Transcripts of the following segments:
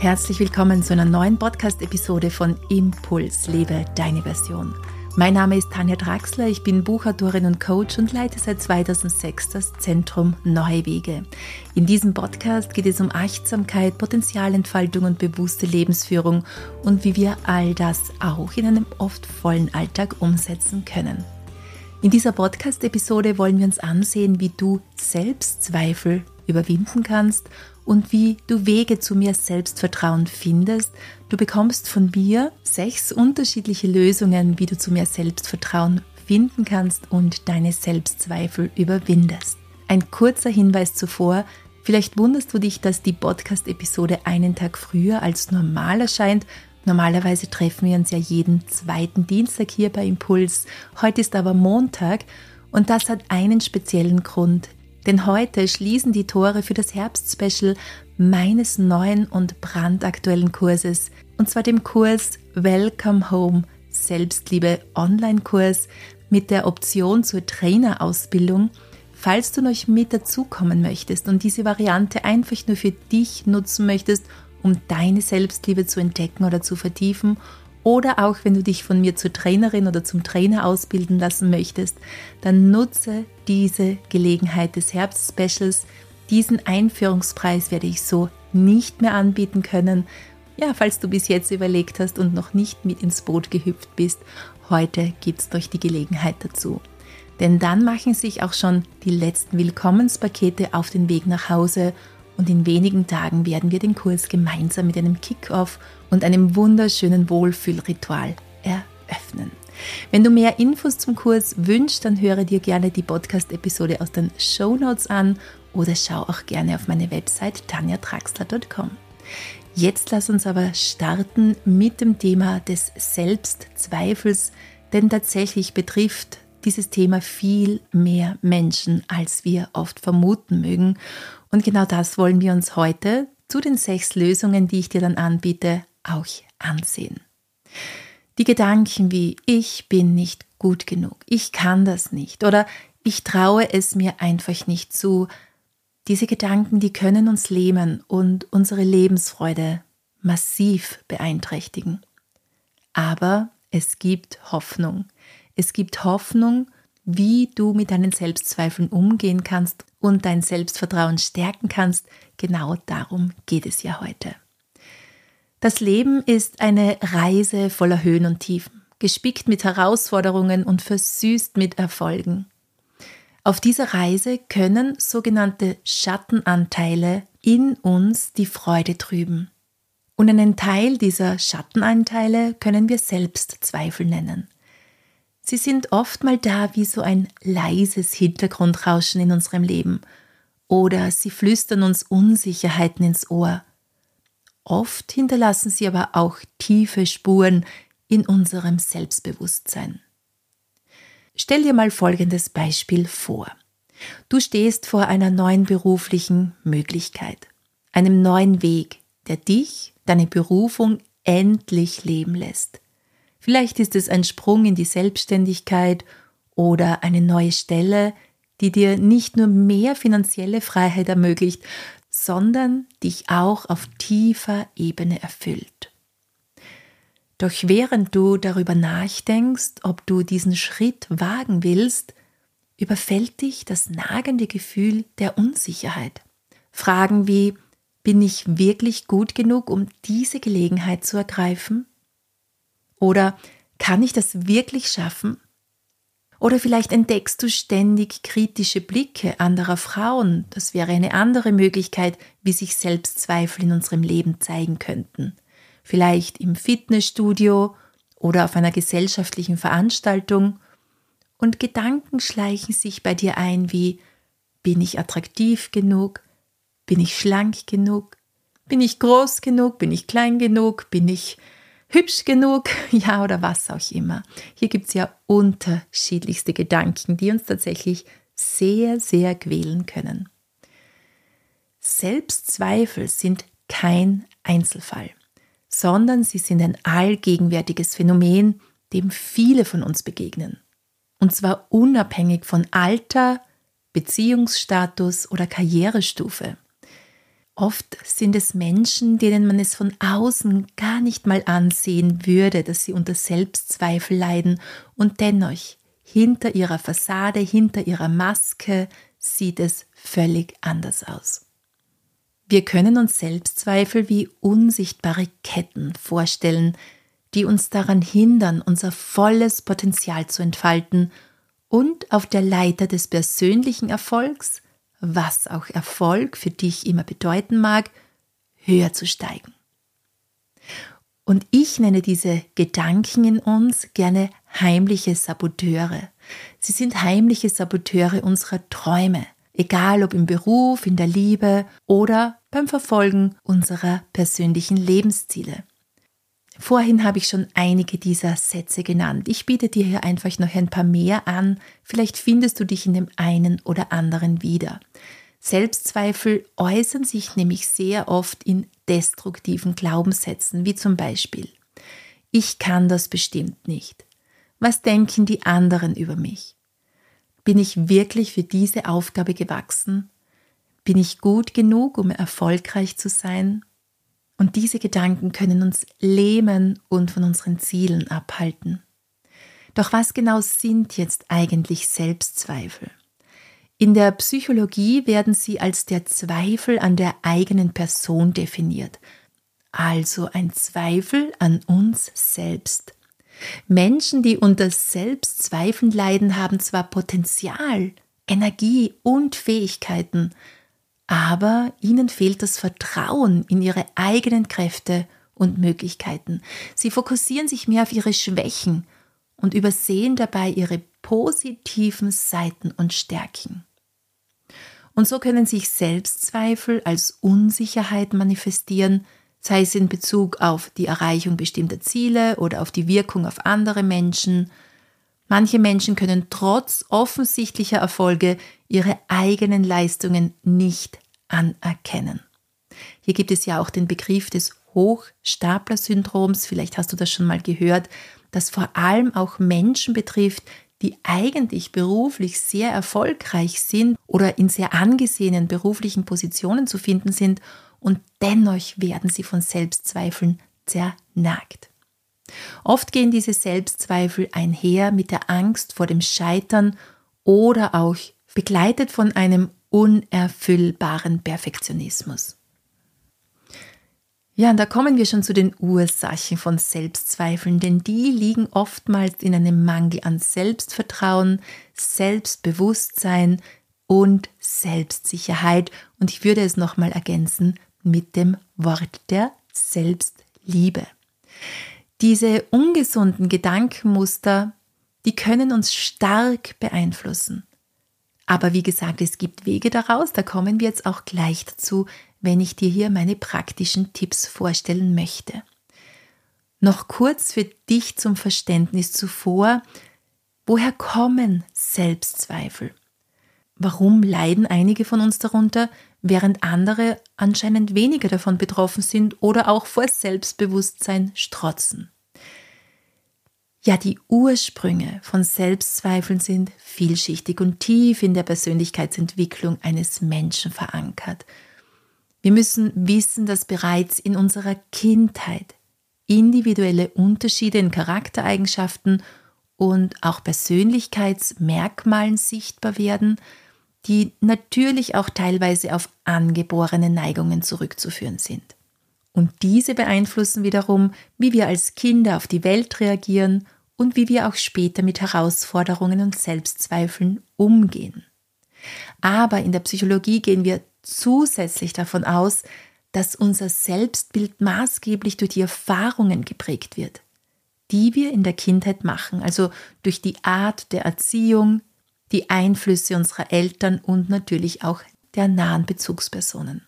Herzlich willkommen zu einer neuen Podcast-Episode von Impuls, lebe deine Version. Mein Name ist Tanja Draxler, ich bin Buchautorin und Coach und leite seit 2006 das Zentrum Neue Wege. In diesem Podcast geht es um Achtsamkeit, Potenzialentfaltung und bewusste Lebensführung und wie wir all das auch in einem oft vollen Alltag umsetzen können. In dieser Podcast-Episode wollen wir uns ansehen, wie du Selbstzweifel überwinden kannst und wie du Wege zu mehr Selbstvertrauen findest. Du bekommst von mir sechs unterschiedliche Lösungen, wie du zu mehr Selbstvertrauen finden kannst und deine Selbstzweifel überwindest. Ein kurzer Hinweis zuvor, vielleicht wunderst du dich, dass die Podcast-Episode einen Tag früher als normal erscheint. Normalerweise treffen wir uns ja jeden zweiten Dienstag hier bei Impuls. Heute ist aber Montag und das hat einen speziellen Grund. Denn heute schließen die Tore für das Herbstspecial meines neuen und brandaktuellen Kurses, und zwar dem Kurs Welcome Home Selbstliebe Online-Kurs mit der Option zur Trainerausbildung. Falls du noch mit dazukommen möchtest und diese Variante einfach nur für dich nutzen möchtest, um deine Selbstliebe zu entdecken oder zu vertiefen oder auch wenn du dich von mir zur Trainerin oder zum Trainer ausbilden lassen möchtest, dann nutze diese Gelegenheit des Herbst-Specials. Diesen Einführungspreis werde ich so nicht mehr anbieten können. Ja, falls du bis jetzt überlegt hast und noch nicht mit ins Boot gehüpft bist, heute gibt es euch die Gelegenheit dazu. Denn dann machen sich auch schon die letzten Willkommenspakete auf den Weg nach Hause und in wenigen Tagen werden wir den Kurs gemeinsam mit einem Kick-off und einem wunderschönen Wohlfühlritual eröffnen. Wenn du mehr Infos zum Kurs wünschst, dann höre dir gerne die Podcast-Episode aus den Show Notes an oder schau auch gerne auf meine Website tanjatraxler.com. Jetzt lass uns aber starten mit dem Thema des Selbstzweifels, denn tatsächlich betrifft dieses Thema viel mehr Menschen, als wir oft vermuten mögen. Und genau das wollen wir uns heute zu den sechs Lösungen, die ich dir dann anbiete, auch ansehen. Die Gedanken wie ich bin nicht gut genug, ich kann das nicht oder ich traue es mir einfach nicht zu, diese Gedanken, die können uns lähmen und unsere Lebensfreude massiv beeinträchtigen. Aber es gibt Hoffnung. Es gibt Hoffnung, wie du mit deinen Selbstzweifeln umgehen kannst und dein Selbstvertrauen stärken kannst, genau darum geht es ja heute. Das Leben ist eine Reise voller Höhen und Tiefen, gespickt mit Herausforderungen und versüßt mit Erfolgen. Auf dieser Reise können sogenannte Schattenanteile in uns die Freude trüben. Und einen Teil dieser Schattenanteile können wir Selbstzweifel nennen. Sie sind oft mal da wie so ein leises Hintergrundrauschen in unserem Leben oder sie flüstern uns Unsicherheiten ins Ohr. Oft hinterlassen sie aber auch tiefe Spuren in unserem Selbstbewusstsein. Stell dir mal folgendes Beispiel vor. Du stehst vor einer neuen beruflichen Möglichkeit, einem neuen Weg, der dich, deine Berufung endlich leben lässt. Vielleicht ist es ein Sprung in die Selbstständigkeit oder eine neue Stelle, die dir nicht nur mehr finanzielle Freiheit ermöglicht, sondern dich auch auf tiefer Ebene erfüllt. Doch während du darüber nachdenkst, ob du diesen Schritt wagen willst, überfällt dich das nagende Gefühl der Unsicherheit. Fragen wie, bin ich wirklich gut genug, um diese Gelegenheit zu ergreifen? Oder kann ich das wirklich schaffen? Oder vielleicht entdeckst du ständig kritische Blicke anderer Frauen. Das wäre eine andere Möglichkeit, wie sich Selbstzweifel in unserem Leben zeigen könnten. Vielleicht im Fitnessstudio oder auf einer gesellschaftlichen Veranstaltung. Und Gedanken schleichen sich bei dir ein wie bin ich attraktiv genug? Bin ich schlank genug? Bin ich groß genug? Bin ich klein genug? Bin ich hübsch genug, ja oder was auch immer. Hier gibt es ja unterschiedlichste Gedanken, die uns tatsächlich sehr, sehr quälen können. Selbstzweifel sind kein Einzelfall, sondern sie sind ein allgegenwärtiges Phänomen, dem viele von uns begegnen. Und zwar unabhängig von Alter, Beziehungsstatus oder Karrierestufe. Oft sind es Menschen, denen man es von außen gar nicht mal ansehen würde, dass sie unter Selbstzweifel leiden und dennoch hinter ihrer Fassade, hinter ihrer Maske sieht es völlig anders aus. Wir können uns Selbstzweifel wie unsichtbare Ketten vorstellen, die uns daran hindern, unser volles Potenzial zu entfalten und auf der Leiter des persönlichen Erfolgs, was auch Erfolg für dich immer bedeuten mag, höher zu steigen. Und ich nenne diese Gedanken in uns gerne heimliche Saboteure. Sie sind heimliche Saboteure unserer Träume, egal ob im Beruf, in der Liebe oder beim Verfolgen unserer persönlichen Lebensziele. Vorhin habe ich schon einige dieser Sätze genannt. Ich biete dir hier einfach noch ein paar mehr an. Vielleicht findest du dich in dem einen oder anderen wieder. Selbstzweifel äußern sich nämlich sehr oft in destruktiven Glaubenssätzen, wie zum Beispiel Ich kann das bestimmt nicht. Was denken die anderen über mich? Bin ich wirklich für diese Aufgabe gewachsen? Bin ich gut genug, um erfolgreich zu sein? Und diese Gedanken können uns lähmen und von unseren Zielen abhalten. Doch was genau sind jetzt eigentlich Selbstzweifel? In der Psychologie werden sie als der Zweifel an der eigenen Person definiert, also ein Zweifel an uns selbst. Menschen, die unter Selbstzweifeln leiden, haben zwar Potenzial, Energie und Fähigkeiten, aber ihnen fehlt das Vertrauen in ihre eigenen Kräfte und Möglichkeiten. Sie fokussieren sich mehr auf ihre Schwächen und übersehen dabei ihre positiven Seiten und Stärken. Und so können sich Selbstzweifel als Unsicherheit manifestieren, sei es in Bezug auf die Erreichung bestimmter Ziele oder auf die Wirkung auf andere Menschen. Manche Menschen können trotz offensichtlicher Erfolge ihre eigenen Leistungen nicht anerkennen. Hier gibt es ja auch den Begriff des Hochstapler-Syndroms, vielleicht hast du das schon mal gehört, das vor allem auch Menschen betrifft, die eigentlich beruflich sehr erfolgreich sind oder in sehr angesehenen beruflichen Positionen zu finden sind und dennoch werden sie von Selbstzweifeln zernagt. Oft gehen diese Selbstzweifel einher mit der Angst vor dem Scheitern oder auch begleitet von einem unerfüllbaren Perfektionismus. Ja, und da kommen wir schon zu den Ursachen von Selbstzweifeln, denn die liegen oftmals in einem Mangel an Selbstvertrauen, Selbstbewusstsein und Selbstsicherheit. Und ich würde es nochmal ergänzen mit dem Wort der Selbstliebe. Diese ungesunden Gedankenmuster, die können uns stark beeinflussen. Aber wie gesagt, es gibt Wege daraus, da kommen wir jetzt auch gleich dazu, wenn ich dir hier meine praktischen Tipps vorstellen möchte. Noch kurz für dich zum Verständnis zuvor, woher kommen Selbstzweifel? Warum leiden einige von uns darunter, während andere anscheinend weniger davon betroffen sind oder auch vor Selbstbewusstsein strotzen? Ja, die Ursprünge von Selbstzweifeln sind vielschichtig und tief in der Persönlichkeitsentwicklung eines Menschen verankert. Wir müssen wissen, dass bereits in unserer Kindheit individuelle Unterschiede in Charaktereigenschaften und auch Persönlichkeitsmerkmalen sichtbar werden, die natürlich auch teilweise auf angeborene Neigungen zurückzuführen sind. Und diese beeinflussen wiederum, wie wir als Kinder auf die Welt reagieren und wie wir auch später mit Herausforderungen und Selbstzweifeln umgehen. Aber in der Psychologie gehen wir zusätzlich davon aus, dass unser Selbstbild maßgeblich durch die Erfahrungen geprägt wird, die wir in der Kindheit machen, also durch die Art der Erziehung, die Einflüsse unserer Eltern und natürlich auch der nahen Bezugspersonen.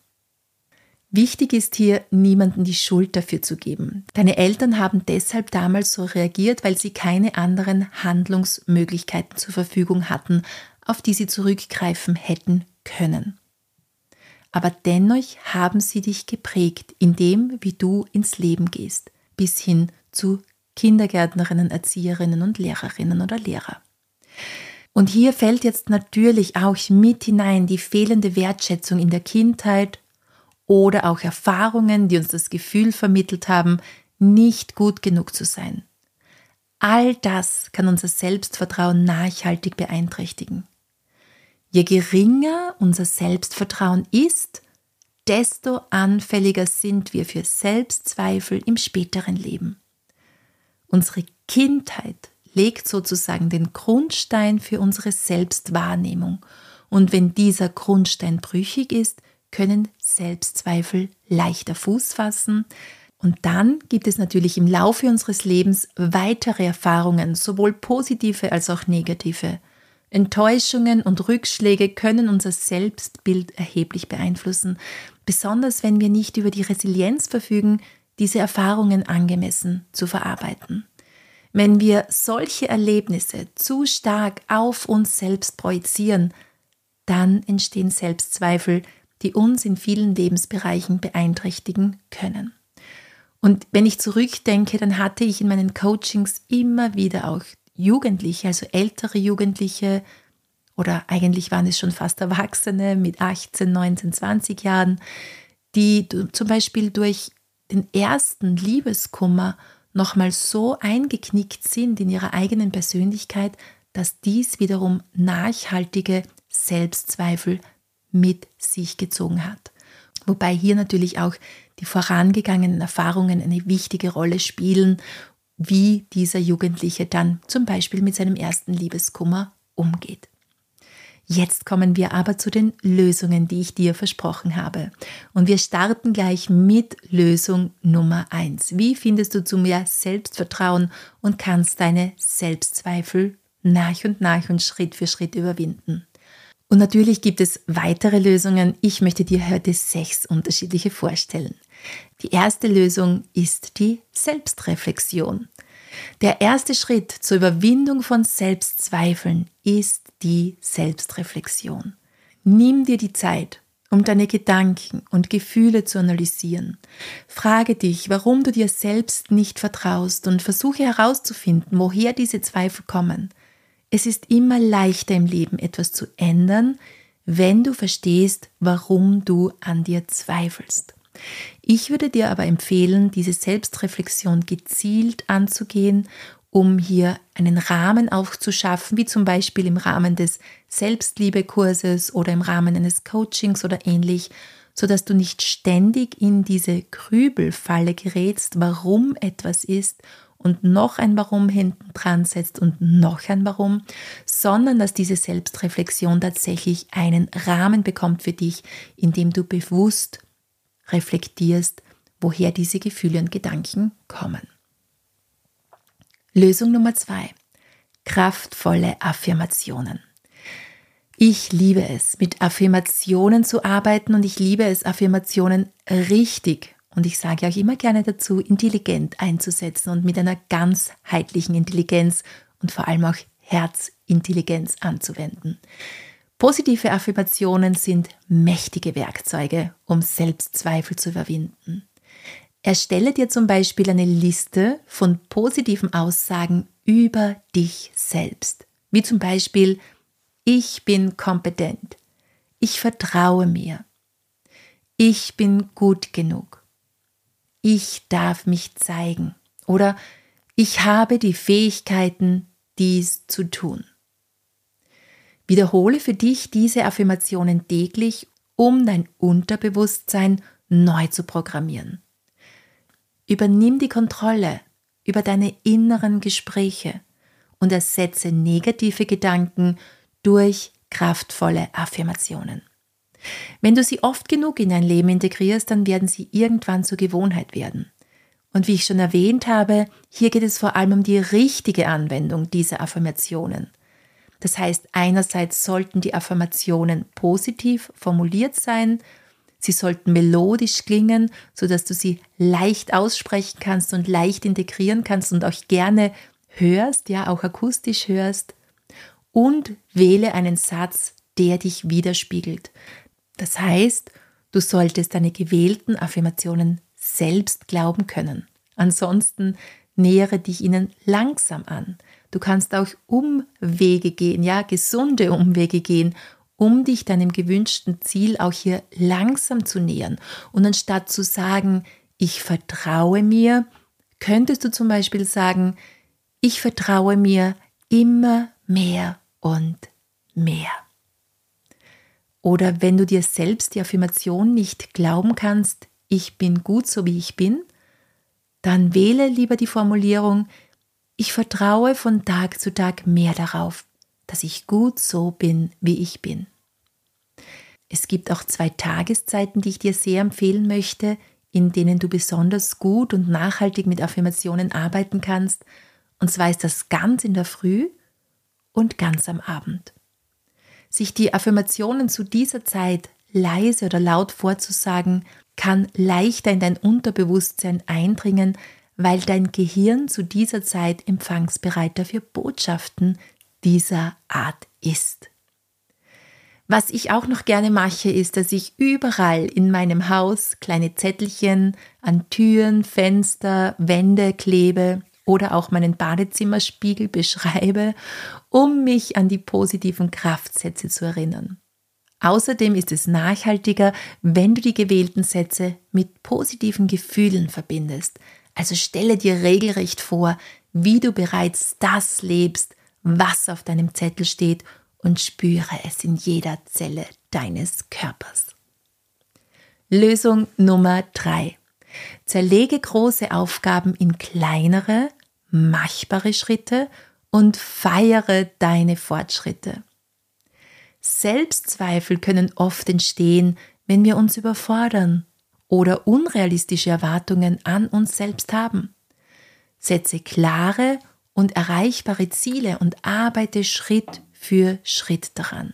Wichtig ist hier, niemanden die Schuld dafür zu geben. Deine Eltern haben deshalb damals so reagiert, weil sie keine anderen Handlungsmöglichkeiten zur Verfügung hatten, auf die sie zurückgreifen hätten können. Aber dennoch haben sie dich geprägt in dem, wie du ins Leben gehst, bis hin zu Kindergärtnerinnen, Erzieherinnen und Lehrerinnen oder Lehrer. Und hier fällt jetzt natürlich auch mit hinein die fehlende Wertschätzung in der Kindheit oder auch Erfahrungen, die uns das Gefühl vermittelt haben, nicht gut genug zu sein. All das kann unser Selbstvertrauen nachhaltig beeinträchtigen. Je geringer unser Selbstvertrauen ist, desto anfälliger sind wir für Selbstzweifel im späteren Leben. Unsere Kindheit legt sozusagen den Grundstein für unsere Selbstwahrnehmung. Und wenn dieser Grundstein brüchig ist, können Selbstzweifel leichter Fuß fassen. Und dann gibt es natürlich im Laufe unseres Lebens weitere Erfahrungen, sowohl positive als auch negative. Enttäuschungen und Rückschläge können unser Selbstbild erheblich beeinflussen, besonders wenn wir nicht über die Resilienz verfügen, diese Erfahrungen angemessen zu verarbeiten. Wenn wir solche Erlebnisse zu stark auf uns selbst projizieren, dann entstehen Selbstzweifel, die uns in vielen Lebensbereichen beeinträchtigen können. Und wenn ich zurückdenke, dann hatte ich in meinen Coachings immer wieder auch Jugendliche, also ältere Jugendliche, oder eigentlich waren es schon fast Erwachsene mit 18, 19, 20 Jahren, die zum Beispiel durch den ersten Liebeskummer nochmal so eingeknickt sind in ihrer eigenen Persönlichkeit, dass dies wiederum nachhaltige Selbstzweifel mit sich gezogen hat. Wobei hier natürlich auch die vorangegangenen Erfahrungen eine wichtige Rolle spielen, wie dieser Jugendliche dann zum Beispiel mit seinem ersten Liebeskummer umgeht. Jetzt kommen wir aber zu den Lösungen, die ich dir versprochen habe. Und wir starten gleich mit Lösung Nummer eins. Wie findest du zu mehr Selbstvertrauen und kannst deine Selbstzweifel nach und nach und Schritt für Schritt überwinden? Und natürlich gibt es weitere Lösungen. Ich möchte dir heute sechs unterschiedliche vorstellen. Die erste Lösung ist die Selbstreflexion. Der erste Schritt zur Überwindung von Selbstzweifeln ist die Selbstreflexion. Nimm dir die Zeit, um deine Gedanken und Gefühle zu analysieren. Frage dich, warum du dir selbst nicht vertraust und versuche herauszufinden, woher diese Zweifel kommen. Es ist immer leichter im Leben etwas zu ändern, wenn du verstehst, warum du an dir zweifelst. Ich würde dir aber empfehlen, diese Selbstreflexion gezielt anzugehen, um hier einen Rahmen aufzuschaffen, wie zum Beispiel im Rahmen des Selbstliebekurses oder im Rahmen eines Coachings oder ähnlich, sodass du nicht ständig in diese Grübelfalle gerätst, warum etwas ist und noch ein Warum hinten dran setzt und noch ein Warum, sondern dass diese Selbstreflexion tatsächlich einen Rahmen bekommt für dich, in dem du bewusst reflektierst, woher diese Gefühle und Gedanken kommen. Lösung Nummer zwei. Kraftvolle Affirmationen. Ich liebe es, mit Affirmationen zu arbeiten und ich liebe es, Affirmationen richtig und ich sage auch immer gerne dazu, intelligent einzusetzen und mit einer ganzheitlichen Intelligenz und vor allem auch Herzintelligenz anzuwenden. Positive Affirmationen sind mächtige Werkzeuge, um Selbstzweifel zu überwinden. Erstelle dir zum Beispiel eine Liste von positiven Aussagen über dich selbst, wie zum Beispiel ich bin kompetent, ich vertraue mir, ich bin gut genug, ich darf mich zeigen. Oder ich habe die Fähigkeiten, dies zu tun. Wiederhole für dich diese Affirmationen täglich, um dein Unterbewusstsein neu zu programmieren. Übernimm die Kontrolle über deine inneren Gespräche und ersetze negative Gedanken durch kraftvolle Affirmationen. Wenn du sie oft genug in dein Leben integrierst, dann werden sie irgendwann zur Gewohnheit werden. Und wie ich schon erwähnt habe, hier geht es vor allem um die richtige Anwendung dieser Affirmationen. Das heißt, einerseits sollten die Affirmationen positiv formuliert sein, sie sollten melodisch klingen, sodass du sie leicht aussprechen kannst und leicht integrieren kannst und auch gerne hörst, ja, auch akustisch hörst. Und wähle einen Satz, der dich widerspiegelt. Das heißt, du solltest deine gewählten Affirmationen selbst glauben können. Ansonsten nähere dich ihnen langsam an. Du kannst auch Umwege gehen, ja, gesunde Umwege gehen, um dich deinem gewünschten Ziel auch hier langsam zu nähern. Und anstatt zu sagen, ich vertraue mir, könntest du zum Beispiel sagen, ich vertraue mir immer mehr und mehr. Oder wenn du dir selbst die Affirmation nicht glauben kannst, ich bin gut so wie ich bin, dann wähle lieber die Formulierung, ich vertraue von Tag zu Tag mehr darauf, dass ich gut so bin, wie ich bin. Es gibt auch zwei Tageszeiten, die ich dir sehr empfehlen möchte, in denen du besonders gut und nachhaltig mit Affirmationen arbeiten kannst. Und zwar ist das ganz in der Früh und ganz am Abend. Sich die Affirmationen zu dieser Zeit leise oder laut vorzusagen, kann leichter in dein Unterbewusstsein eindringen, weil dein Gehirn zu dieser Zeit empfangsbereiter für Botschaften dieser Art ist. Was ich auch noch gerne mache, ist, dass ich überall in meinem Haus kleine Zettelchen an Türen, Fenster, Wände klebe oder auch meinen Badezimmerspiegel beschreibe, um mich an die positiven Kraftsätze zu erinnern. Außerdem ist es nachhaltiger, wenn du die gewählten Sätze mit positiven Gefühlen verbindest. Also stelle dir regelrecht vor, wie du bereits das lebst, was auf deinem Zettel steht und spüre es in jeder Zelle deines Körpers. Lösung Nummer drei: Zerlege große Aufgaben in kleinere, machbare Schritte und feiere deine Fortschritte. Selbstzweifel können oft entstehen, wenn wir uns überfordern oder unrealistische Erwartungen an uns selbst haben. Setze klare und erreichbare Ziele und arbeite Schritt für Schritt daran.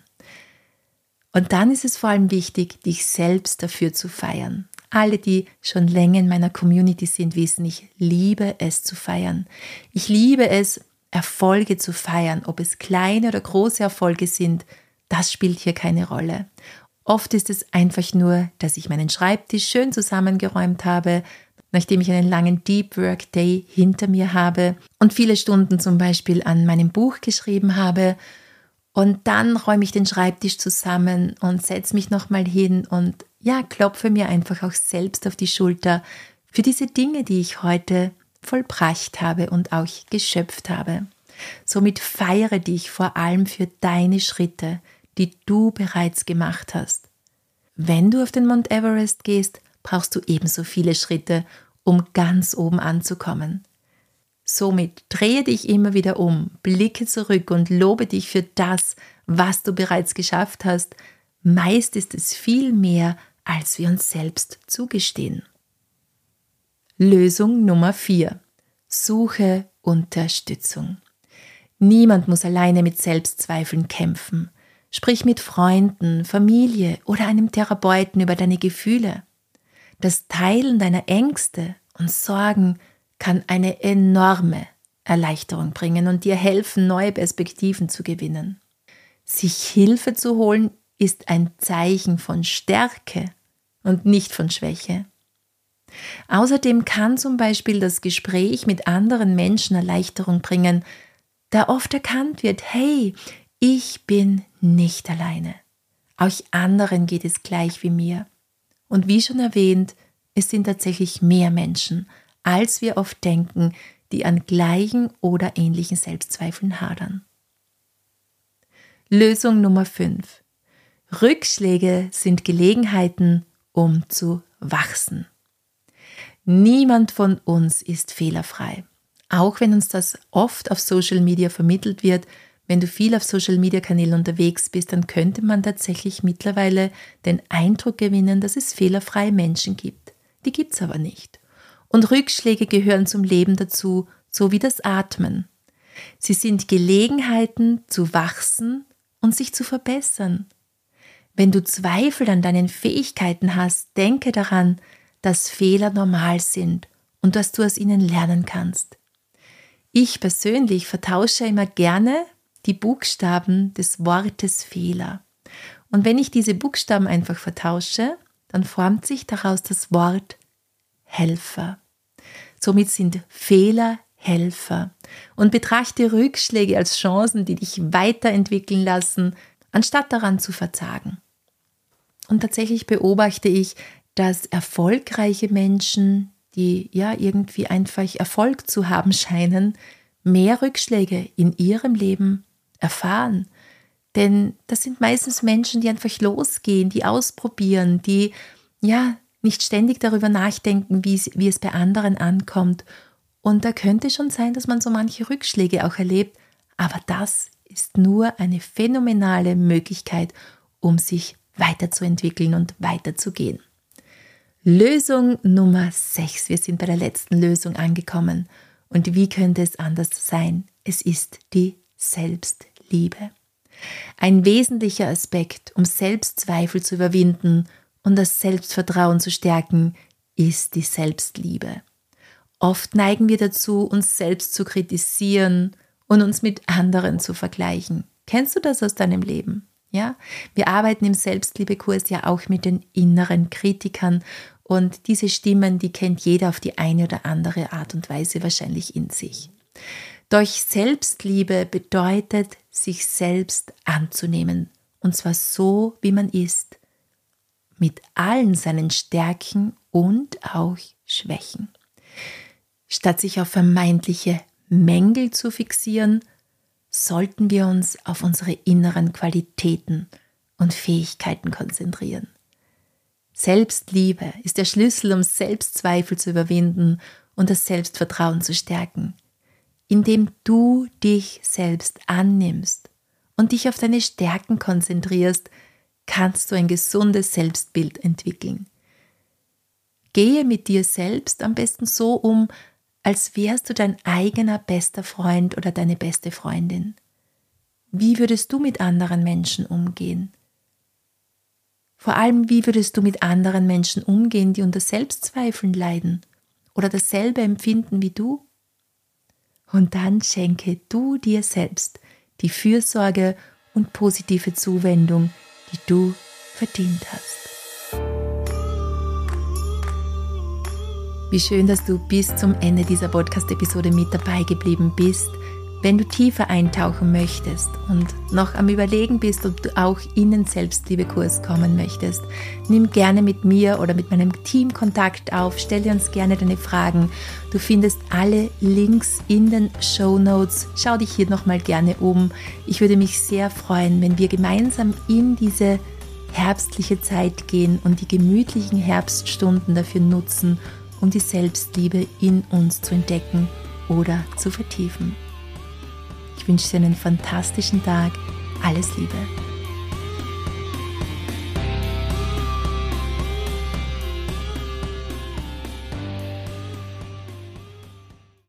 Und dann ist es vor allem wichtig, dich selbst dafür zu feiern. Alle, die schon länger in meiner Community sind, wissen, ich liebe es zu feiern. Ich liebe es, Erfolge zu feiern, ob es kleine oder große Erfolge sind, das spielt hier keine Rolle. Oft ist es einfach nur, dass ich meinen Schreibtisch schön zusammengeräumt habe, nachdem ich einen langen Deep Work Day hinter mir habe und viele Stunden zum Beispiel an meinem Buch geschrieben habe. Und dann räume ich den Schreibtisch zusammen und setze mich nochmal hin und ja, klopfe mir einfach auch selbst auf die Schulter für diese Dinge, die ich heute vollbracht habe und auch geschöpft habe. Somit feiere dich vor allem für deine Schritte, die du bereits gemacht hast. Wenn du auf den Mount Everest gehst, brauchst du ebenso viele Schritte, um ganz oben anzukommen. Somit drehe dich immer wieder um, blicke zurück und lobe dich für das, was du bereits geschafft hast. Meist ist es viel mehr, als wir uns selbst zugestehen. Lösung Nummer 4. Suche Unterstützung. Niemand muss alleine mit Selbstzweifeln kämpfen. Sprich mit Freunden, Familie oder einem Therapeuten über deine Gefühle. Das Teilen deiner Ängste und Sorgen kann eine enorme Erleichterung bringen und dir helfen, neue Perspektiven zu gewinnen. Sich Hilfe zu holen ist ein Zeichen von Stärke und nicht von Schwäche. Außerdem kann zum Beispiel das Gespräch mit anderen Menschen Erleichterung bringen, da oft erkannt wird, hey, ich bin nicht alleine. Auch anderen geht es gleich wie mir. Und wie schon erwähnt, es sind tatsächlich mehr Menschen, als wir oft denken, die an gleichen oder ähnlichen Selbstzweifeln hadern. Lösung Nummer 5. Rückschläge sind Gelegenheiten, um zu wachsen. Niemand von uns ist fehlerfrei. Auch wenn uns das oft auf Social Media vermittelt wird, wenn du viel auf Social-Media-Kanälen unterwegs bist, dann könnte man tatsächlich mittlerweile den Eindruck gewinnen, dass es fehlerfreie Menschen gibt. Die gibt es aber nicht. Und Rückschläge gehören zum Leben dazu, so wie das Atmen. Sie sind Gelegenheiten zu wachsen und sich zu verbessern. Wenn du Zweifel an deinen Fähigkeiten hast, denke daran, dass Fehler normal sind und dass du aus ihnen lernen kannst. Ich persönlich vertausche immer gerne die Buchstaben des Wortes Fehler. Und wenn ich diese Buchstaben einfach vertausche, dann formt sich daraus das Wort Helfer. Somit sind Fehler Helfer. Und betrachte Rückschläge als Chancen, die dich weiterentwickeln lassen anstatt daran zu verzagen. Und tatsächlich beobachte ich, dass erfolgreiche Menschen, die ja irgendwie einfach Erfolg zu haben scheinen, mehr Rückschläge in ihrem Leben erfahren. Denn das sind meistens Menschen, die einfach losgehen, die ausprobieren, die ja nicht ständig darüber nachdenken, wie es, wie es bei anderen ankommt. Und da könnte schon sein, dass man so manche Rückschläge auch erlebt, aber das ist nur eine phänomenale Möglichkeit, um sich weiterzuentwickeln und weiterzugehen. Lösung Nummer 6. Wir sind bei der letzten Lösung angekommen. Und wie könnte es anders sein? Es ist die Selbstliebe. Ein wesentlicher Aspekt, um Selbstzweifel zu überwinden und das Selbstvertrauen zu stärken, ist die Selbstliebe. Oft neigen wir dazu, uns selbst zu kritisieren und uns mit anderen zu vergleichen. Kennst du das aus deinem Leben? Ja, wir arbeiten im Selbstliebekurs ja auch mit den inneren Kritikern und diese Stimmen, die kennt jeder auf die eine oder andere Art und Weise wahrscheinlich in sich. Durch Selbstliebe bedeutet, sich selbst anzunehmen, und zwar so, wie man ist, mit allen seinen Stärken und auch Schwächen. Statt sich auf vermeintliche Mängel zu fixieren, sollten wir uns auf unsere inneren Qualitäten und Fähigkeiten konzentrieren. Selbstliebe ist der Schlüssel, um Selbstzweifel zu überwinden und das Selbstvertrauen zu stärken. Indem du dich selbst annimmst und dich auf deine Stärken konzentrierst, kannst du ein gesundes Selbstbild entwickeln. Gehe mit dir selbst am besten so um, als wärst du dein eigener bester Freund oder deine beste Freundin. Wie würdest du mit anderen Menschen umgehen? Vor allem, wie würdest du mit anderen Menschen umgehen, die unter Selbstzweifeln leiden oder dasselbe empfinden wie du? Und dann schenke du dir selbst die Fürsorge und positive Zuwendung, die du verdient hast. Wie schön, dass du bis zum Ende dieser Podcast-Episode mit dabei geblieben bist. Wenn du tiefer eintauchen möchtest und noch am Überlegen bist, ob du auch in den Selbstliebekurs kommen möchtest, nimm gerne mit mir oder mit meinem Team Kontakt auf, stell uns gerne deine Fragen. Du findest alle Links in den Show Notes. Schau dich hier nochmal gerne um. Ich würde mich sehr freuen, wenn wir gemeinsam in diese herbstliche Zeit gehen und die gemütlichen Herbststunden dafür nutzen, um die Selbstliebe in uns zu entdecken oder zu vertiefen. Ich wünsche dir einen fantastischen Tag. Alles Liebe.